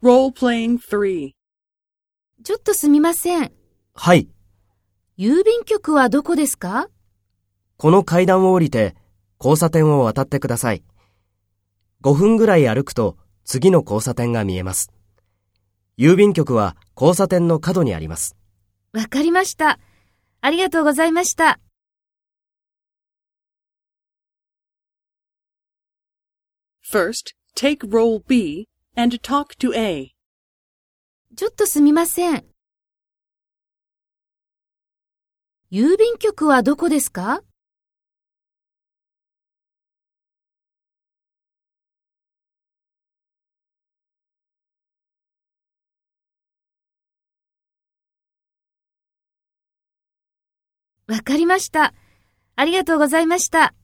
Role-playing 3. ちょっとすみません。はい。郵便局はどこですか？この階段を降りて交差点を渡ってください。5分ぐらい歩くと次の交差点が見えます。郵便局は交差点の角にあります。わかりました。ありがとうございました。First, take role B and talk to A. ちょっとすみません。郵便局はどこですか？わかりました。ありがとうございました。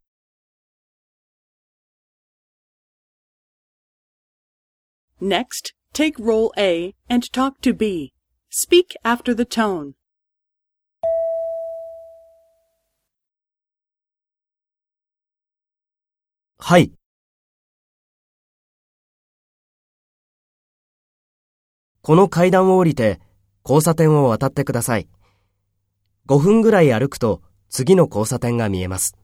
Next, take role A and talk to B. Speak after the tone. はい。この階段を降りて交差点を渡ってください。5分ぐらい歩くと次の交差点が見えます。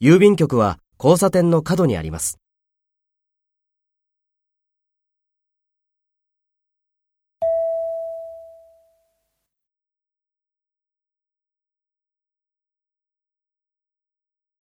郵便局は交差点の角にあります。